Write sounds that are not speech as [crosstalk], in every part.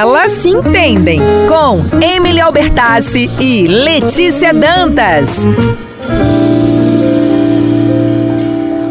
Elas se entendem com Emily Albertassi e Letícia Dantas.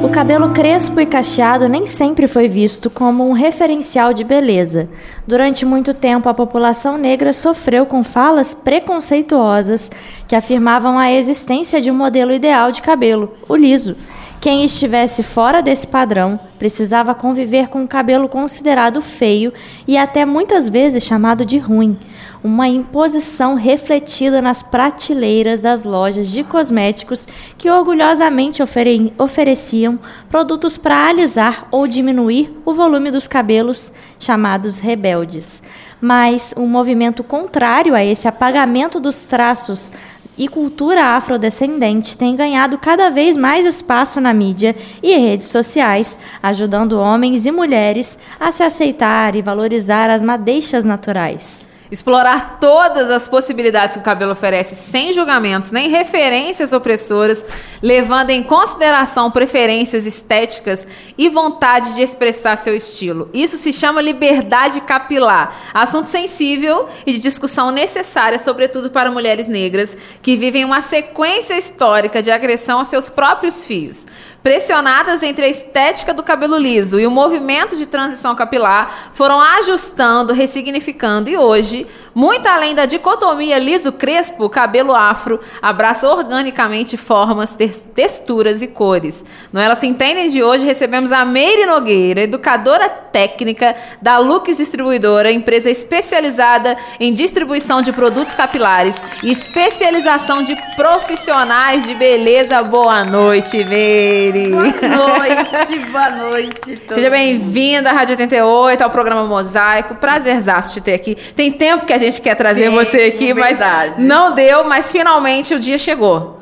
O cabelo crespo e cacheado nem sempre foi visto como um referencial de beleza. Durante muito tempo, a população negra sofreu com falas preconceituosas que afirmavam a existência de um modelo ideal de cabelo, o liso. Quem estivesse fora desse padrão precisava conviver com um cabelo considerado feio e até muitas vezes chamado de ruim, uma imposição refletida nas prateleiras das lojas de cosméticos que orgulhosamente ofere ofereciam produtos para alisar ou diminuir o volume dos cabelos, chamados rebeldes. Mas um movimento contrário a esse apagamento dos traços e cultura afrodescendente tem ganhado cada vez mais espaço na mídia e redes sociais, ajudando homens e mulheres a se aceitar e valorizar as madeixas naturais. Explorar todas as possibilidades que o cabelo oferece sem julgamentos nem referências opressoras, levando em consideração preferências estéticas e vontade de expressar seu estilo. Isso se chama liberdade capilar, assunto sensível e de discussão necessária, sobretudo para mulheres negras que vivem uma sequência histórica de agressão aos seus próprios fios. Pressionadas entre a estética do cabelo liso e o movimento de transição capilar, foram ajustando, ressignificando e hoje, muito além da dicotomia liso-crespo, cabelo afro abraça organicamente formas, texturas e cores. No Ela Se Entendem de hoje, recebemos a Meire Nogueira, educadora técnica da Lux Distribuidora, empresa especializada em distribuição de produtos capilares e especialização de profissionais de beleza. Boa noite, Meire! Boa noite, boa noite. Seja bem-vinda à Rádio 88, ao programa Mosaico. Prazerzaço te ter aqui. Tem tempo que a gente quer trazer Sim, você aqui, mas não deu, mas finalmente o dia chegou.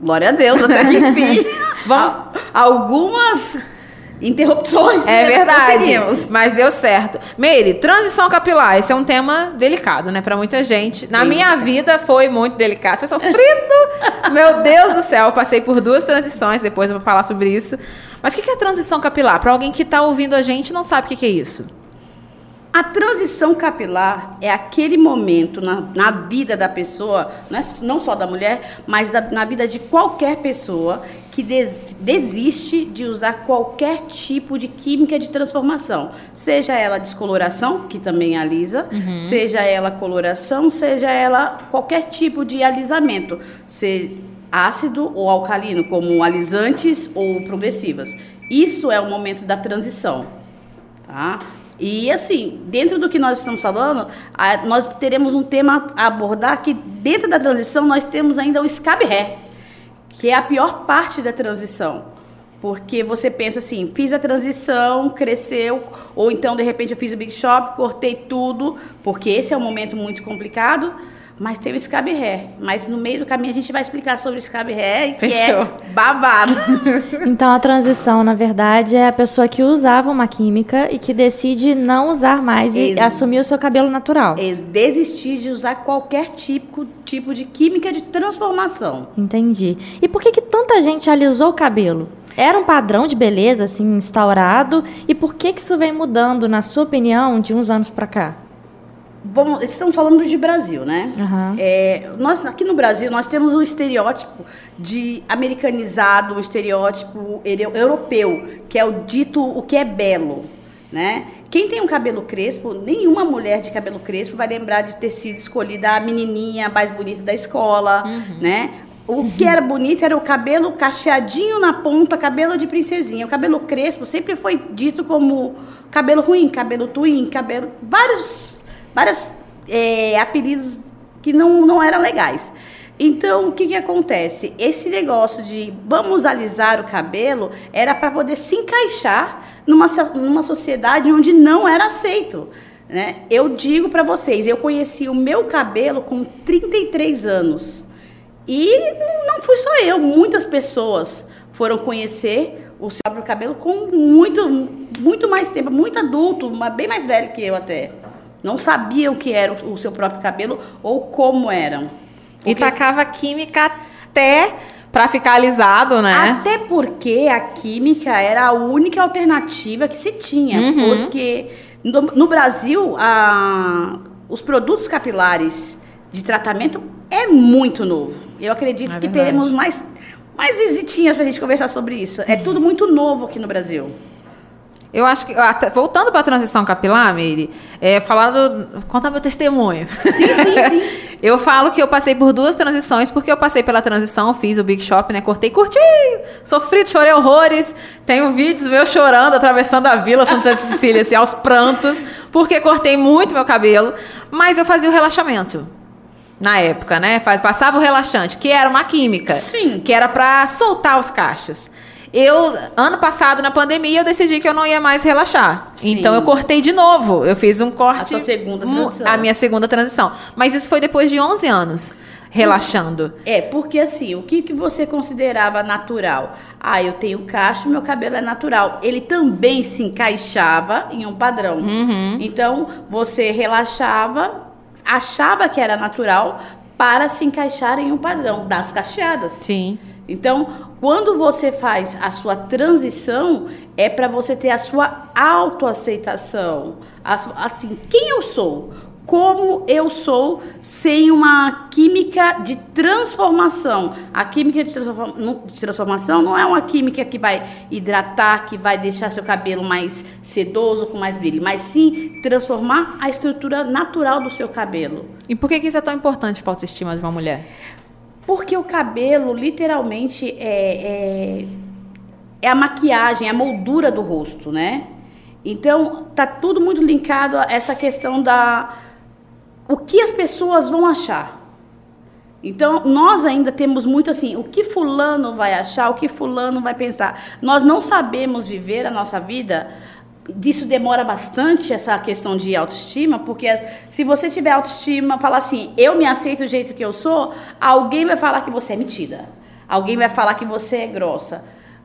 Glória a Deus, até que [laughs] enfim. Vamos... Algumas interrupções. É verdade. Mas deu certo. Meire, transição capilar, esse é um tema delicado, né, para muita gente. Na Sim. minha vida foi muito delicado, foi sofrido. [laughs] Meu Deus do céu, eu passei por duas transições, depois eu vou falar sobre isso. Mas o que é transição capilar? Para alguém que está ouvindo a gente não sabe o que é isso. A transição capilar é aquele momento na, na vida da pessoa, não, é, não só da mulher, mas da, na vida de qualquer pessoa que des, desiste de usar qualquer tipo de química de transformação. Seja ela descoloração, que também alisa, uhum. seja ela coloração, seja ela qualquer tipo de alisamento, ser ácido ou alcalino, como alisantes ou progressivas. Isso é o momento da transição. Tá? E assim, dentro do que nós estamos falando, nós teremos um tema a abordar que dentro da transição nós temos ainda o escape ré, que é a pior parte da transição. Porque você pensa assim, fiz a transição, cresceu, ou então de repente eu fiz o Big Shop, cortei tudo, porque esse é um momento muito complicado mas tem o escabe ré. Mas no meio do caminho a gente vai explicar sobre o escabe ré, que é Fechou. é babado. [laughs] então a transição, na verdade, é a pessoa que usava uma química e que decide não usar mais e Ex assumir o seu cabelo natural. Ex desistir de usar qualquer tipo, tipo de química de transformação. Entendi. E por que, que tanta gente alisou o cabelo? Era um padrão de beleza assim instaurado e por que que isso vem mudando, na sua opinião, de uns anos para cá? Vamos, estamos falando de Brasil, né? Uhum. É, nós, aqui no Brasil, nós temos um estereótipo de americanizado, um estereótipo europeu, que é o dito o que é belo, né? Quem tem um cabelo crespo, nenhuma mulher de cabelo crespo vai lembrar de ter sido escolhida a menininha mais bonita da escola, uhum. né? O que era bonito era o cabelo cacheadinho na ponta, cabelo de princesinha. O cabelo crespo sempre foi dito como cabelo ruim, cabelo twin, cabelo vários vários é, apelidos que não, não eram legais. Então, o que, que acontece? Esse negócio de vamos alisar o cabelo era para poder se encaixar numa, numa sociedade onde não era aceito. Né? Eu digo para vocês, eu conheci o meu cabelo com 33 anos. E não fui só eu, muitas pessoas foram conhecer o seu próprio cabelo com muito, muito mais tempo, muito adulto, bem mais velho que eu até. Não sabiam o que era o seu próprio cabelo ou como eram. Porque... E tacava química até para ficar alisado, né? Até porque a química era a única alternativa que se tinha. Uhum. Porque no, no Brasil, a, os produtos capilares de tratamento é muito novo. Eu acredito É que teremos mais, mais visitinhas para a gente conversar sobre isso. É tudo muito novo aqui no Brasil. Eu acho que, até- voltando para a transição capilar, Meire, é, falar do, contar meu testemunho. Sim, sim, sim. [laughs] Eu falo que eu passei por duas transições, porque eu passei pela transição, fiz o Big Shop, né? Cortei curtinho, sofri, chorei horrores. Tenho vídeos meus chorando, atravessando a vila Santa Cecília, assim, aos prantos, porque cortei muito meu cabelo. Mas eu fazia o relaxamento. Na época, né? Faz, passava o relaxante, que era uma química. Sim. Que era pra soltar os cachos. Eu, ano passado, na pandemia, eu decidi que eu não ia mais relaxar. Sim. Então eu cortei de novo. Eu fiz um corte. A sua segunda transição. A minha segunda transição. Mas isso foi depois de 11 anos relaxando. É, porque assim, o que, que você considerava natural? Ah, eu tenho cacho, meu cabelo é natural. Ele também se encaixava em um padrão. Então, você relaxava, achava que era natural para se encaixar em um padrão das cacheadas. Sim. Então, quando você faz a sua transição, é para você ter a sua autoaceitação. Assim, quem eu sou? Como eu sou sem uma química de transformação. A química de transformação não é uma química que vai hidratar, que vai deixar seu cabelo mais sedoso, com mais brilho, mas sim transformar a estrutura natural do seu cabelo. E por que, que isso é tão importante para a autoestima de uma mulher? Porque o cabelo, literalmente, é, é, é a maquiagem, é a moldura do rosto, né? Então, tá tudo muito linkado a essa questão da... O que as pessoas vão achar. Então, nós ainda temos muito assim, o que fulano vai achar, o que fulano vai pensar. Nós não sabemos viver a nossa vida. Disso demora bastante essa questão de autoestima, porque se você tiver autoestima, falar assim, eu me aceito do jeito que eu sou, alguém vai falar que você é metida. Alguém vai falar que você é grossa.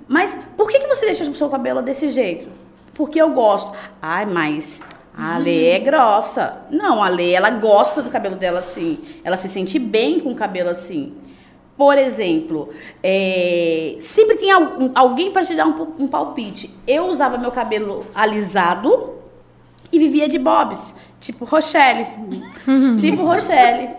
Mas por que, que você deixa o seu cabelo desse jeito? Porque eu gosto. Ai, mas a Lê é grossa. Não, a Lê, ela gosta do cabelo dela assim. Ela se sente bem com o cabelo assim. Por exemplo, é, sempre al- alguém para te dar um, um palpite. Eu usava meu cabelo alisado e vivia de bobs, tipo Rochelle. [laughs] tipo Rochelle.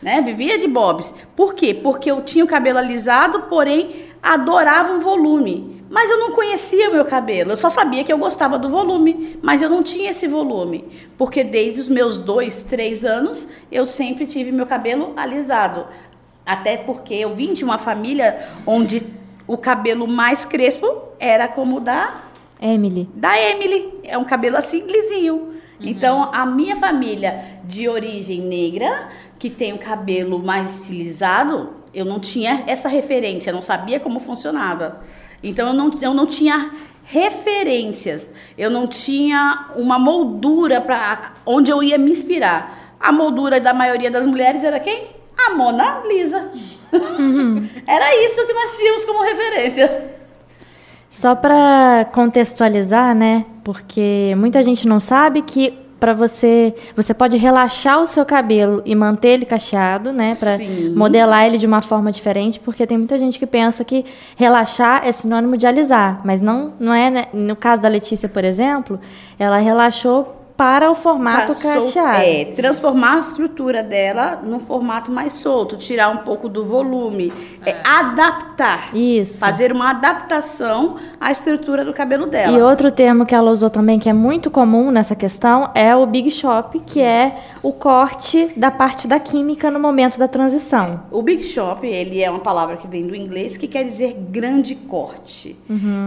Né? Vivia de bobs. Por quê? Porque eu tinha o cabelo alisado, porém adorava um volume. Mas eu não conhecia o meu cabelo. Eu só sabia que eu gostava do volume, mas eu não tinha esse volume. Porque desde os meus dois, três anos, eu sempre tive meu cabelo alisado. Até porque eu vim de uma família onde o cabelo mais crespo era como o da Emily. da Emily. É um cabelo assim lisinho. Então, a minha família de origem negra, que tem o cabelo mais estilizado, eu não tinha essa referência, não sabia como funcionava. Então, eu não, eu não tinha referências, eu não tinha uma moldura para onde eu ia me inspirar. A moldura da maioria das mulheres era quem? A Mona Lisa. era isso que nós tínhamos como referência. Só para contextualizar, né? Porque muita gente não sabe que para você, você pode relaxar o seu cabelo e manter ele cacheado, né, para modelar ele de uma forma diferente, porque tem muita gente que pensa que relaxar é sinônimo de alisar, mas não, não é, né? No caso da Letícia, por exemplo, ela relaxou para o formato Pra sol- cacheado. É, transformar a estrutura dela num formato mais solto, tirar um pouco do volume, é, adaptar. Isso. Fazer uma adaptação à estrutura do cabelo dela. E outro termo que ela usou também, que é muito comum nessa questão, é o Big Shop, que é o corte da parte da química no momento da transição. O Big Shop, ele é uma palavra que vem do inglês que quer dizer grande corte.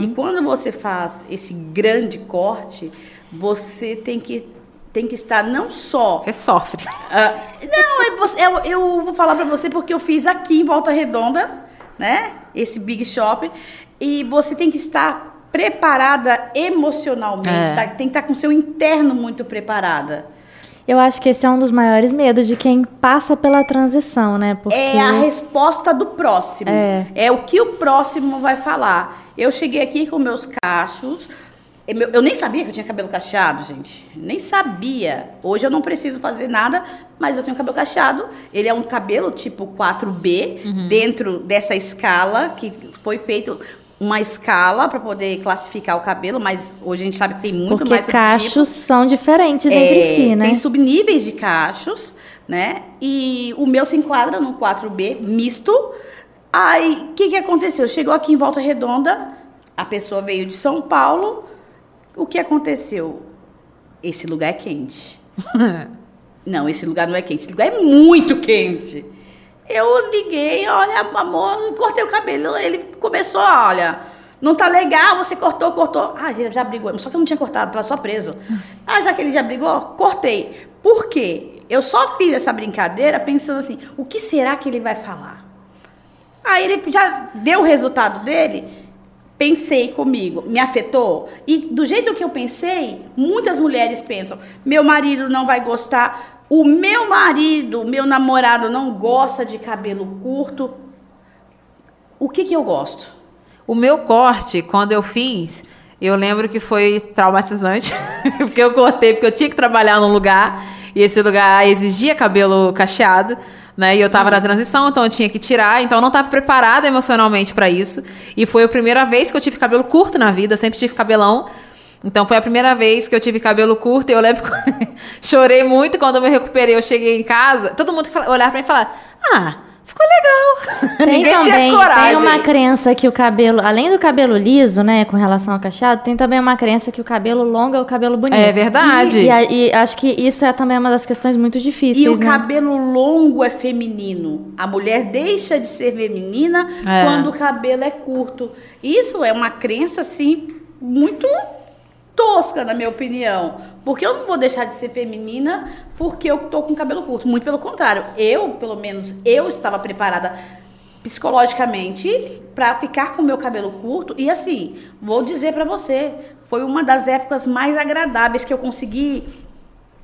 E quando você faz esse grande corte, você tem que, tem que estar não só Você sofre. Ah, não, é você- eu, eu vou falar pra você porque eu fiz aqui em Volta Redonda, né? Esse Big Shop. E você tem que estar preparada emocionalmente, É. tá? tem que estar com o seu interno muito preparada. Eu acho que esse é um dos maiores medos de quem passa pela transição, né? Porque É a resposta do próximo. É. o que o próximo vai falar. Eu cheguei aqui com meus cachos. Eu meu- eu nem sabia que eu tinha cabelo cacheado, gente. Nem sabia. Hoje eu não preciso fazer nada, mas eu tenho cabelo cacheado. Ele é um cabelo tipo 4B, dentro dessa escala que foi feito uma escala para poder classificar o cabelo, mas hoje a gente sabe que tem muito Porque mais cachos são diferentes entre É, si, né? Tem subníveis de cachos, né? E o meu se enquadra no 4B misto. Aí, o que, que aconteceu? Chegou aqui em Volta Redonda, a pessoa veio de São Paulo. O que aconteceu? Esse lugar é quente. [laughs] não, esse lugar não é quente. Esse lugar é muito quente. Eu liguei, olha, amor, cortei o cabelo. Ele começou, olha, não tá legal, você cortou, cortou. Ah, já, já brigou. Só que eu não tinha cortado, tava só preso. [laughs] Ah, já que ele já brigou, cortei. Por quê? Eu só fiz essa brincadeira pensando assim, o que será que ele vai falar? Aí ele já deu o resultado dele, pensei comigo, me afetou. E do jeito que eu pensei, muitas mulheres pensam: meu marido não vai gostar, o meu marido, meu namorado não gosta de cabelo curto. O que, que eu gosto? O meu corte, quando eu fiz, eu lembro que foi traumatizante, [laughs] porque eu cortei, porque eu tinha que trabalhar num lugar, e esse lugar exigia cabelo cacheado. Né? E eu estava na transição, então eu tinha que tirar, então eu não estava preparada emocionalmente para isso. E foi a primeira vez que eu tive cabelo curto na vida, eu sempre tive cabelão. Então foi a primeira vez que eu tive cabelo curto e eu lembro [laughs] chorei muito quando eu me recuperei. Eu cheguei em casa, todo mundo olhava para mim e falava: "Ah, ficou legal". [laughs] Tem Ninguém também, tinha coragem. tem uma crença que o cabelo, além do cabelo liso, né, com relação ao cacheado, tem também uma crença que o cabelo longo é o cabelo bonito. É verdade. E, a- e acho que isso é também uma das questões muito difíceis, E o né? cabelo longo é feminino. A mulher deixa de ser feminina É. quando o cabelo é curto. Isso é uma crença, assim, muito tosca, na minha opinião. Porque eu não vou deixar de ser feminina porque eu tô com cabelo curto. Muito pelo contrário. Eu, pelo menos, eu estava preparada psicologicamente para ficar com o meu cabelo curto e assim, vou dizer para você, foi uma das épocas mais agradáveis que eu consegui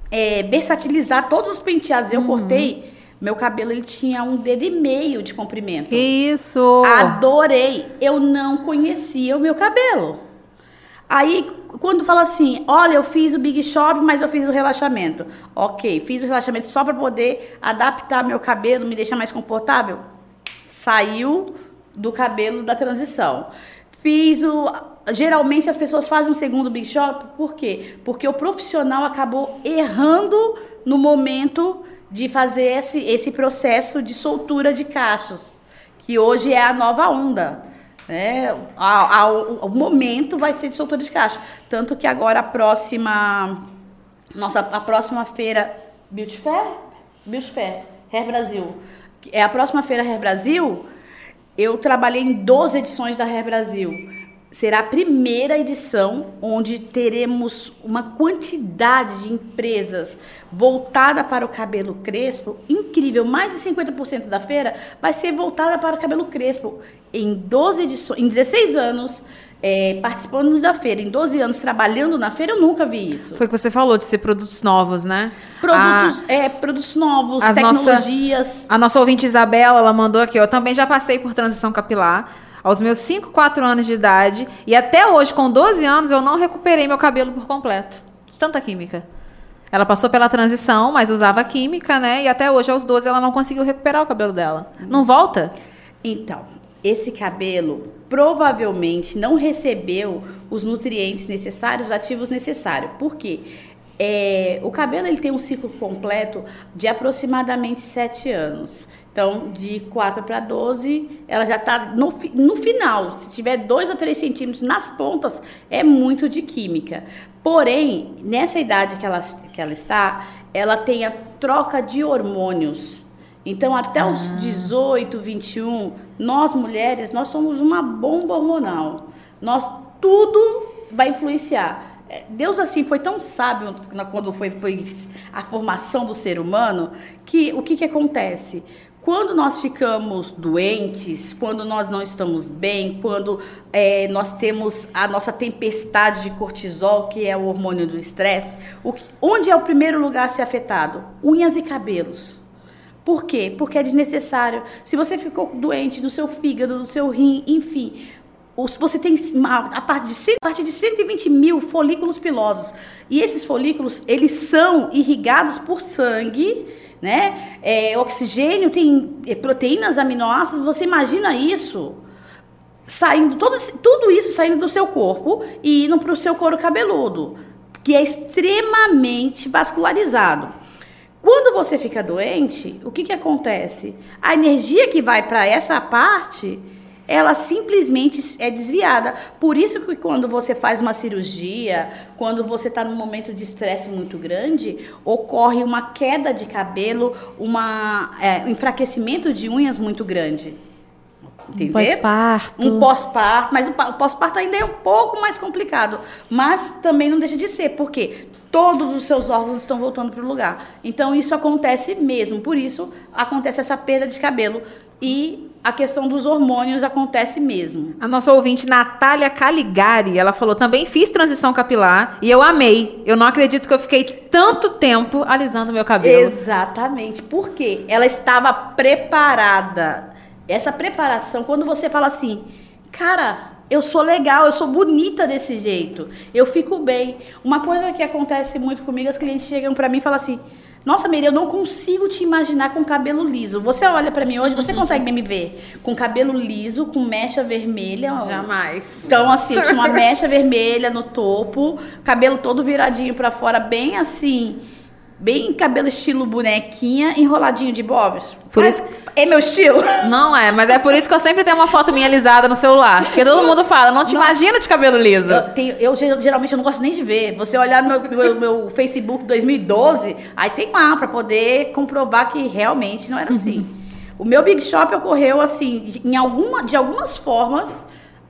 é, versatilizar todos os penteados. Eu cortei, meu cabelo ele tinha um dedo e meio de comprimento. Isso! Adorei. Eu não conhecia o meu cabelo. Aí, quando fala assim, olha, eu fiz o Big Shop, mas eu fiz o relaxamento. Ok, fiz o relaxamento só para poder adaptar meu cabelo, me deixar mais confortável. Saiu do cabelo da transição. Fiz o. Geralmente as pessoas fazem um segundo Big Shop, por quê? Porque o profissional acabou errando no momento de fazer esse, esse processo de soltura de cachos, que hoje é a nova onda. Né? A- a- o, momento vai ser de soltura de cacho. Tanto que agora a próxima. Nossa, a próxima feira. Beauty Fair? Beauty Fair, Hair Brasil. É a próxima feira Hair Brasil. Eu trabalhei em 12 edições da Hair Brasil. Será a primeira edição onde teremos uma quantidade de empresas voltada para o cabelo crespo incrível. Mais de 50% da feira vai ser voltada para o cabelo crespo. Em 12 edições, em 16 anos é, participando da feira, em 12 anos trabalhando na feira, eu nunca vi isso. Foi o que você falou de ser produtos novos, né? Produtos, é, produtos novos, as nossa- tecnologias. A nossa ouvinte Isabela, ela mandou aqui, eu também já passei por transição capilar aos meus 5, 4 anos de idade e até hoje, com 12 anos, eu não recuperei meu cabelo por completo. De tanta química. Ela passou pela transição, mas usava química, né? E até hoje, aos 12, ela não conseguiu recuperar o cabelo dela. Não volta? Então, esse cabelo provavelmente não recebeu os nutrientes necessários, os ativos necessários. Por quê? É, o cabelo ele tem um ciclo completo de aproximadamente 7 anos. Então, de 4 para 12, ela já está no, no final. Se tiver 2 a 3 centímetros nas pontas, é muito de química. Porém, nessa idade que ela, que ela está, ela tem a troca de hormônios. Então, até os 18, 21, nós mulheres, nós somos uma bomba hormonal. Nós, tudo vai influenciar. É, Deus, assim, foi tão sábio quando foi, foi a formação do ser humano, que o que, que acontece? Quando nós ficamos doentes, quando nós não estamos bem, quando é, nós temos a nossa tempestade de cortisol, que é o hormônio do estresse, onde é o primeiro lugar a ser afetado? Unhas e cabelos. Por quê? Porque é desnecessário. Se você ficou doente do seu fígado, do seu rim, enfim, os- você tem a partir de, a partir de 120 mil folículos pilosos. E esses folículos, eles são irrigados por sangue, né? É, oxigênio, tem é, proteínas, aminoácidos. Você imagina isso? saindo, todo, tudo isso saindo do seu corpo e indo para o seu couro cabeludo, que é extremamente vascularizado. Quando você fica doente, o que, que acontece? A energia que vai para essa parte, ela simplesmente é desviada. Por isso que quando você faz uma cirurgia, quando você está num momento de estresse muito grande, ocorre uma queda de cabelo, uma, é, um enfraquecimento de unhas muito grande. Entender? Um pós-parto. Um pós-parto, mas o pós-parto ainda é um pouco mais complicado. Mas também não deixa de ser, porque todos os seus órgãos estão voltando para o lugar. Então isso acontece mesmo, por isso acontece essa perda de cabelo. E a questão dos hormônios acontece mesmo. A nossa ouvinte Natália Caligari, ela falou: também fiz transição capilar e eu amei. Eu não acredito que eu fiquei tanto tempo alisando meu cabelo. Exatamente. Porque ela estava preparada. Essa preparação, quando você fala assim, cara, eu sou legal, eu sou bonita desse jeito, eu fico bem. Uma coisa que acontece muito comigo, as clientes chegam para mim e falam assim: Nossa, Miriam, eu não consigo te imaginar com cabelo liso. Você olha para mim hoje, você uhum. [laughs] consegue me ver com cabelo liso, com mecha vermelha? Jamais. Então, assim, eu tinha uma mecha vermelha no topo, cabelo todo viradinho para fora, bem assim Bem cabelo estilo bonequinha, enroladinho de bobs. Por isso... É meu estilo? Não é, mas é por isso que eu sempre tenho uma foto minha alisada no celular. Porque todo mundo fala, não te Nossa. imagino de cabelo liso. Eu, tenho, eu, geralmente eu não gosto nem de ver. Você olhar no meu, meu, meu Facebook 2012, aí tem lá para poder comprovar que realmente não era assim. Uhum. O meu Big Shop ocorreu assim, em alguma, de algumas formas,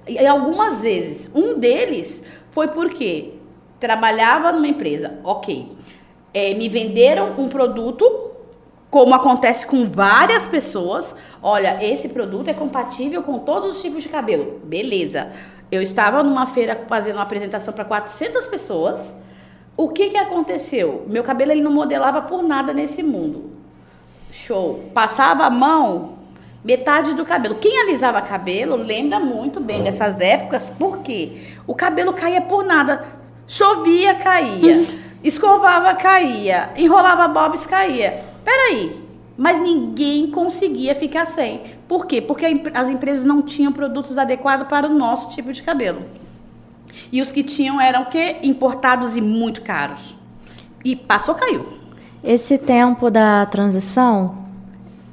e algumas vezes. Um deles foi porque trabalhava numa empresa, ok é, me venderam um produto, como acontece com várias pessoas. Olha, esse produto é compatível com todos os tipos de cabelo. Beleza. Eu estava numa feira fazendo uma apresentação para 400 pessoas. O que, que aconteceu? Meu cabelo ele não modelava por nada nesse mundo. Show. Passava a mão, metade do cabelo. Quem alisava cabelo lembra muito bem dessas épocas, porque o cabelo caía por nada. Chovia, caía. Escovava, caía. Enrolava bobs, caía. Peraí, mas ninguém conseguia ficar sem. Por quê? Porque as empresas não tinham produtos adequados para o nosso tipo de cabelo. E os que tinham eram o quê? Importados e muito caros. E passou, caiu. Esse tempo da transição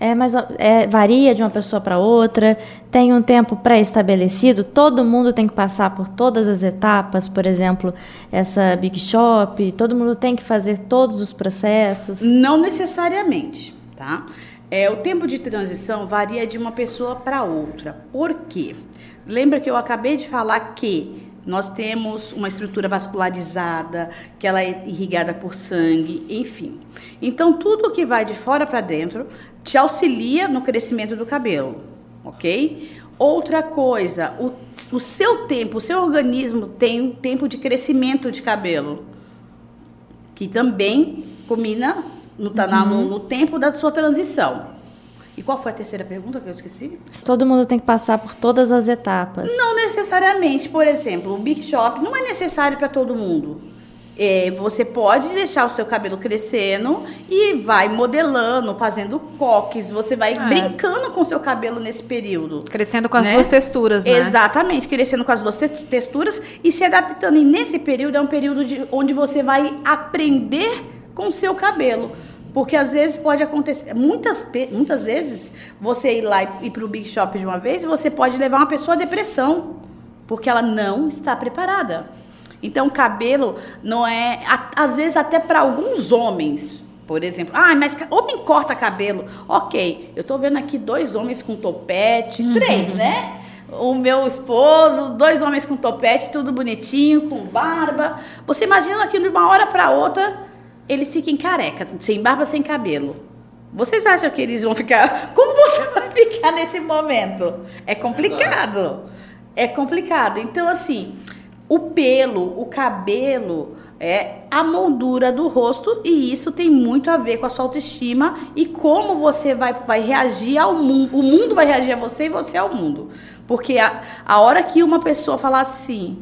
é, mas é, varia de uma pessoa para outra, tem um tempo pré-estabelecido, todo mundo tem que passar por todas as etapas, por exemplo, essa Big Shop, todo mundo tem que fazer todos os processos? Não necessariamente, tá? É, o tempo de transição varia de uma pessoa para outra. Por quê? Lembra que eu acabei de falar que nós temos uma estrutura vascularizada, que ela é irrigada por sangue, enfim. Então, tudo que vai de fora para dentro te auxilia no crescimento do cabelo, ok? Outra coisa, o, o seu tempo, o seu organismo tem um tempo de crescimento de cabelo, que também combina no, tá uhum. no, no tempo da sua transição. E qual foi a terceira pergunta que eu esqueci? Se todo mundo tem que passar por todas as etapas. Não necessariamente. Por exemplo, o Big Shop não é necessário para todo mundo. É, você pode deixar o seu cabelo crescendo e vai modelando, fazendo coques, você vai é. brincando com o seu cabelo nesse período. Crescendo com as né? duas texturas, né? Exatamente, crescendo com as duas texturas e se adaptando. E nesse período é um período de, onde você vai aprender com o seu cabelo. Porque às vezes pode acontecer, muitas, muitas vezes, você ir lá e ir para o Big Shop de uma vez, você pode levar uma pessoa à depressão, porque ela não está preparada. Então, cabelo não é. Às vezes, até para alguns homens, por exemplo, ah, mas homem corta cabelo. Ok, eu estou vendo aqui dois homens com topete, uhum. três, né? O meu esposo, dois homens com topete, tudo bonitinho, com barba. Você imagina aquilo de uma hora para outra eles fiquem careca, sem barba, sem cabelo. Vocês acham que eles vão ficar. [laughs] Como você vai ficar nesse momento? É complicado. É complicado. Então, assim, o pelo, o cabelo, é a moldura do rosto e isso tem muito a ver com a sua autoestima e como você vai, vai reagir ao mundo. O mundo vai reagir a você e você ao mundo. Porque a, a hora que uma pessoa falar assim,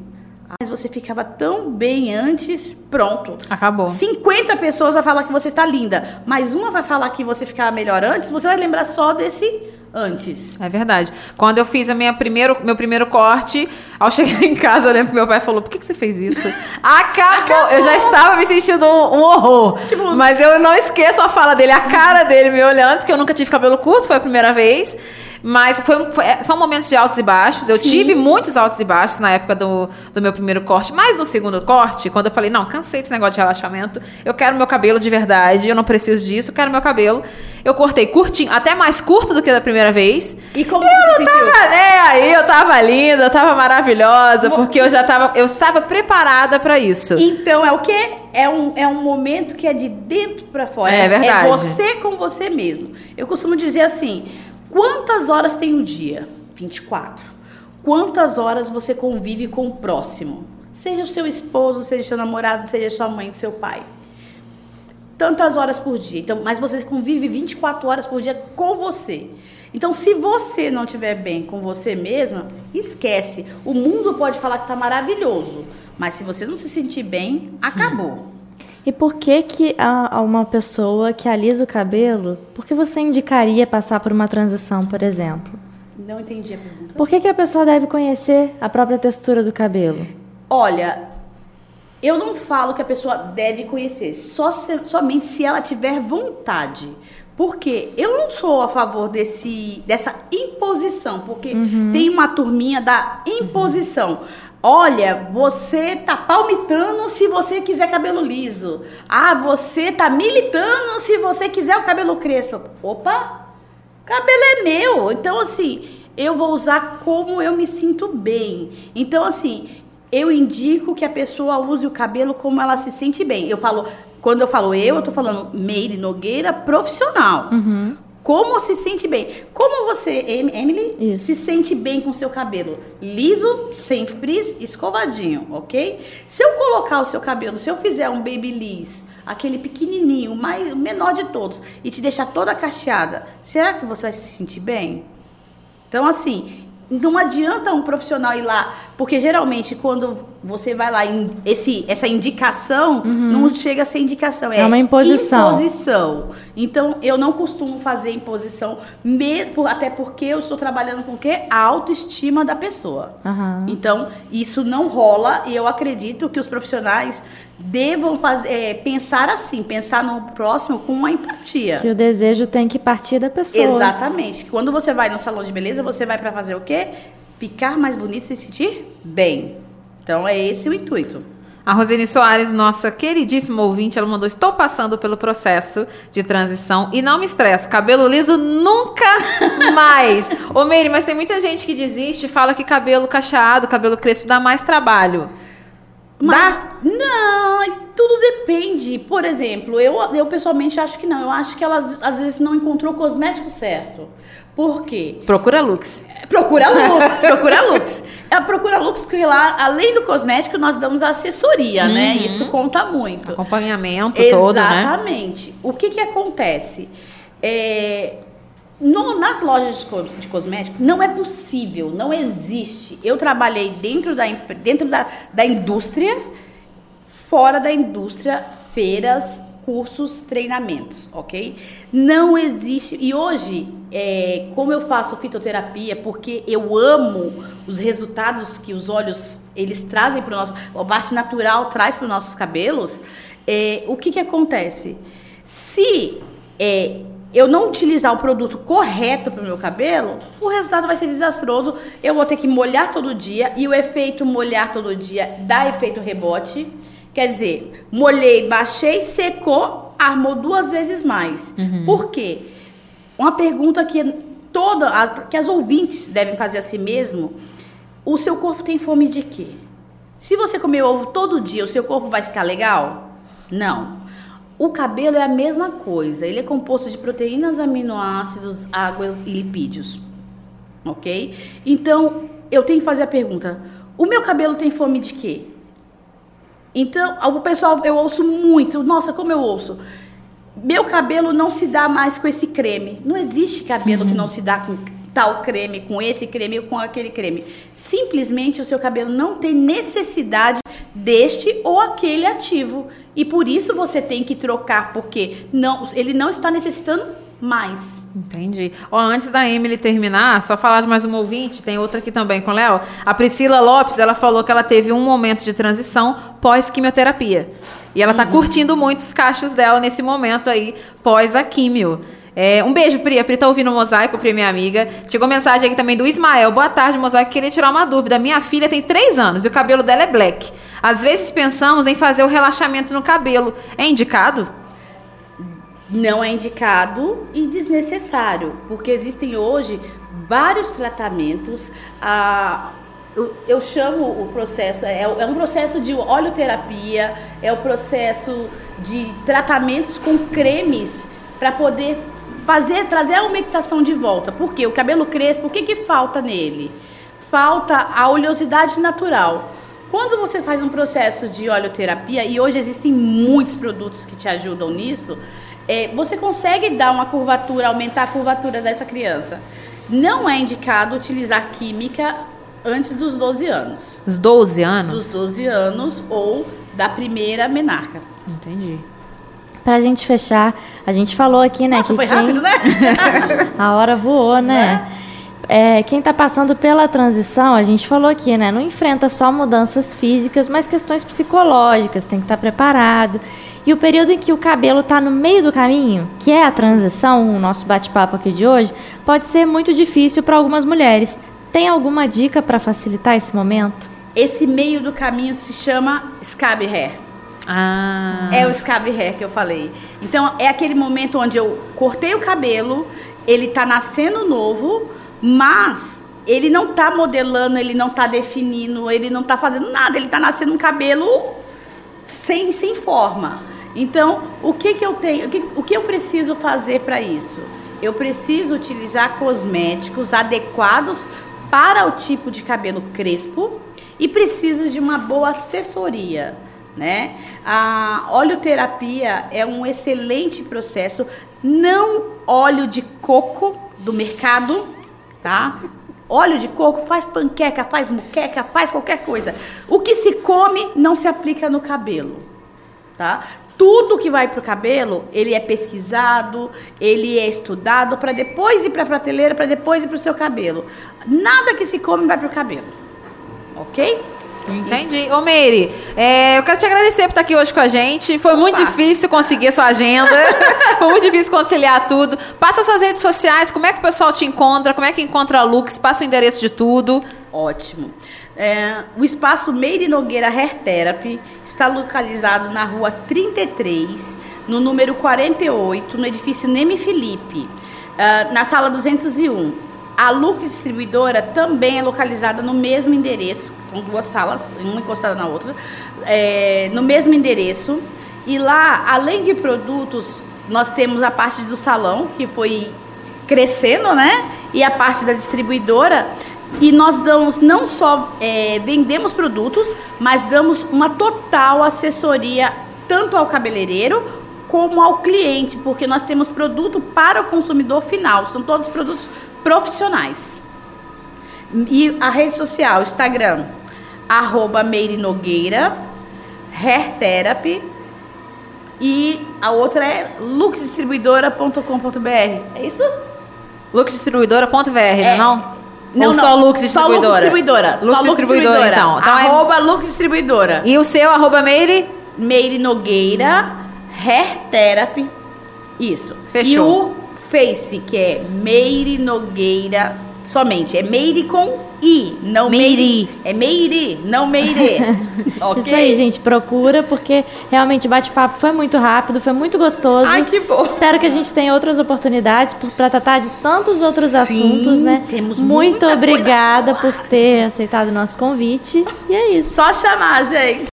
mas você ficava tão bem antes, pronto. Acabou. 50 pessoas vão falar que você está linda, mas uma vai falar que você ficava melhor antes, você vai lembrar só desse antes. É verdade. Quando eu fiz a minha primeiro, meu primeiro corte, ao chegar em casa, eu lembro que meu pai falou: por que, que você fez isso? Acabou. Acabou. Eu já estava me sentindo um, um horror. Tipo, Mas eu não esqueço a fala dele, a cara dele me olhando, porque eu nunca tive cabelo curto, foi a primeira vez. Mas foi, foi, é, são momentos de altos e baixos. Eu Sim. tive muitos altos e baixos na época do, do meu primeiro corte. Mas no segundo corte, quando eu falei, não, cansei desse negócio de relaxamento, eu quero meu cabelo de verdade, eu não preciso disso, eu quero meu cabelo. Eu cortei curtinho, até mais curto do que da primeira vez. E como eu você não tava né, aí, eu tava linda, eu tava maravilhosa, porque eu já tava, eu estava preparada para isso. Então, é o quê? É um, é um momento que é de dentro para fora. É verdade. É você com você mesmo. Eu costumo dizer assim, Quantas horas tem um dia? 24. Quantas horas você convive com o próximo? Seja o seu esposo, seja o seu namorado, seja sua mãe, seu pai. Tantas horas por dia. Então, mas você convive 24 horas por dia com você. Então, se você não estiver bem com você mesma, esquece. O mundo pode falar que está maravilhoso, mas se você não se sentir bem, acabou. E por que que a, uma pessoa que alisa o cabelo, por que você indicaria passar por uma transição, por exemplo? Não entendi a pergunta. Por que, que a pessoa deve conhecer a própria textura do cabelo? Olha, eu não falo que a pessoa deve conhecer, só se, somente se ela tiver vontade. Porque eu não sou a favor desse, dessa imposição, porque uhum. tem uma turminha da imposição. Uhum. Olha, você tá palmitando se você quiser cabelo liso. Ah, você tá militando se você quiser o cabelo crespo. Opa! Cabelo é meu. Então assim, eu vou usar como eu me sinto bem. Então assim, eu indico que a pessoa use o cabelo como ela se sente bem. Eu falo, quando eu falo eu, eu tô falando Meire Nogueira profissional. Uhum. Como se sente bem? Como você, Emily, Isso. se sente bem com seu cabelo? Liso, sem frizz, escovadinho, ok? Se eu colocar o seu cabelo, se eu fizer um babyliss, aquele pequenininho, mais menor de todos, e te deixar toda cacheada, será que você vai se sentir bem? Então, assim, não adianta um profissional ir lá, porque geralmente quando você vai lá em esse, essa indicação, uhum. não chega a ser indicação, é, é uma imposição. imposição. Então eu não costumo fazer imposição, mesmo, até porque eu estou trabalhando com o quê? A autoestima da pessoa. Uhum. Então isso não rola e eu acredito que os profissionais devam fazer, é, pensar assim, pensar no próximo com uma empatia. Que o desejo tem que partir da pessoa. Exatamente. Quando você vai no salão de beleza, você vai para fazer o quê? Ficar mais bonito e se sentir bem. Então é esse o intuito. A Rosine Soares, nossa queridíssima ouvinte, ela mandou: Estou passando pelo processo de transição e não me estresso. Cabelo liso nunca [laughs] mais. Ô, Meire, mas tem muita gente que desiste, fala que cabelo cacheado, cabelo crespo dá mais trabalho. Mas, dá? Não, tudo depende. Por exemplo, eu, eu pessoalmente acho que não. Eu acho que ela às vezes não encontrou o cosmético certo. Por quê? Procura Lux. Procura Lux, procura Lux. É, procura Lux porque lá, além do cosmético, nós damos assessoria, né? uhum. né? Isso conta muito. Acompanhamento Exatamente. todo, né? Exatamente. O que que acontece? É, no, nas lojas de, de cosméticos, não é possível, não existe. Eu trabalhei dentro da, dentro da, da indústria, fora da indústria, feiras, cursos, treinamentos, ok? Não existe. E hoje, é, como eu faço fitoterapia, porque eu amo os resultados que os olhos eles trazem para o nosso, a parte natural traz para os nossos cabelos, é, o que que acontece? Se é, eu não utilizar o produto correto para o meu cabelo, o resultado vai ser desastroso. Eu vou ter que molhar todo dia e o efeito molhar todo dia dá efeito rebote. Quer dizer, molhei, baixei, secou, armou duas vezes mais. Uhum. Por quê? Uma pergunta que toda, que as ouvintes devem fazer a si mesmo: o seu corpo tem fome de quê? Se você comer ovo todo dia, o seu corpo vai ficar legal? Não. O cabelo é a mesma coisa. Ele é composto de proteínas, aminoácidos, água e lipídios. Ok? Então, eu tenho que fazer a pergunta: o meu cabelo tem fome de quê? Então, o pessoal, eu ouço muito, nossa, como eu ouço. Meu cabelo não se dá mais com esse creme. Não existe cabelo uhum. que não se dá com tal creme, com esse creme ou com aquele creme. Simplesmente o seu cabelo não tem necessidade deste ou aquele ativo. E por isso você tem que trocar, porque não, ele não está necessitando mais. Entendi. Ó, antes da Emily terminar, só falar de mais um ouvinte, tem outra aqui também com o Léo. A Priscila Lopes, ela falou que ela teve um momento de transição pós-quimioterapia. E ela tá uhum. curtindo muito os cachos dela nesse momento aí, pós a químio. É, um beijo, Pri. A Pri tá ouvindo o Mosaico, Pri, minha amiga. Chegou mensagem aqui também do Ismael. Boa tarde, Mosaico. Queria tirar uma dúvida. Minha filha tem três anos e o cabelo dela é black. Às vezes pensamos em fazer o relaxamento no cabelo. É indicado? Não é indicado e desnecessário, porque existem hoje vários tratamentos. Ah, eu, eu, chamo o processo, é, é um processo de oleoterapia, é o processo de tratamentos com cremes para poder fazer, trazer a umectação de volta. Porque o cabelo crespo, o que, que falta nele? Falta a oleosidade natural. Quando você faz um processo de oleoterapia, e hoje existem muitos produtos que te ajudam nisso, é, você consegue dar uma curvatura, aumentar a curvatura dessa criança. Não é indicado utilizar química antes dos 12 anos. Os 12 anos? Dos 12 anos ou da primeira menarca. Entendi. Pra gente fechar, a gente falou aqui, né? Nossa, foi quem... rápido, né? [laughs] a hora voou, né? É? é, quem está passando pela transição, a gente falou aqui, né? Não enfrenta só mudanças físicas, mas questões psicológicas, tem que estar tá preparado. E o período em que o cabelo está no meio do caminho, que é a transição, o nosso bate-papo aqui de hoje, pode ser muito difícil para algumas mulheres. Tem alguma dica para facilitar esse momento? Esse meio do caminho se chama scab hair. Ah. É o scab hair que eu falei. Então, é aquele momento onde eu cortei o cabelo, ele tá nascendo novo, mas ele não tá modelando, ele não tá definindo, ele não tá fazendo nada, ele tá nascendo um cabelo sem, sem forma. Então, o que que eu tenho, o que, o que eu preciso fazer para isso? Eu preciso utilizar cosméticos adequados para o tipo de cabelo crespo e preciso de uma boa assessoria né? A oleoterapia é um excelente processo, não óleo de coco do mercado, tá? Óleo de coco faz panqueca, faz muqueca, faz qualquer coisa. O que se come não se aplica no cabelo, tá? Tudo que vai para o cabelo, ele é pesquisado, ele é estudado para depois ir para a prateleira, para depois ir para o seu cabelo. Nada que se come vai para o cabelo, ok? Entendi. Ô, Meire, é, eu quero te agradecer por estar aqui hoje com a gente. Foi Opa. muito difícil conseguir a sua agenda. [laughs] Foi muito difícil conciliar tudo. Passa suas redes sociais, como é que o pessoal te encontra, como é que encontra a Lux, passa o endereço de tudo. Ótimo. É, o espaço Meire Nogueira Hair Therapy está localizado na rua 33, no número 48, no edifício Neme Felipe, uh, na sala 201. A Lux Distribuidora também é localizada no mesmo endereço, são duas salas, uma encostada na outra, é, no mesmo endereço. E lá, além de produtos, nós temos a parte do salão, que foi crescendo, né? E a parte da distribuidora. E nós damos não só é, vendemos produtos, mas damos uma total assessoria tanto ao cabeleireiro como ao cliente, porque nós temos produto para o consumidor final. São todos produtos profissionais. E a rede social, Instagram, arroba Meire Nogueira, Hair Therapy. E a outra é luxdistribuidora.com.br. É isso? Luxdistribuidora.br, é, não? Não, Ou não. só Lux Distribuidora? Só Lux Distribuidora. Lux só Distribuidora, Lux Distribuidora, então. então arroba é... Lux Distribuidora. E o seu, arroba Meire? Meire Nogueira, Hair Therapy. Isso. Fechou. E o Face, que é Meire Nogueira somente. É Meire com I, não Meire. Meire. É Meire, não Meire. [laughs] okay? Isso aí, gente. Procura, porque realmente o bate-papo foi muito rápido, foi muito gostoso. Ai, que bom. Espero que a gente tenha outras oportunidades para tratar de tantos outros Sim, assuntos, né? Temos muito obrigada por ter aceitado o nosso convite. E é isso. Só chamar, gente.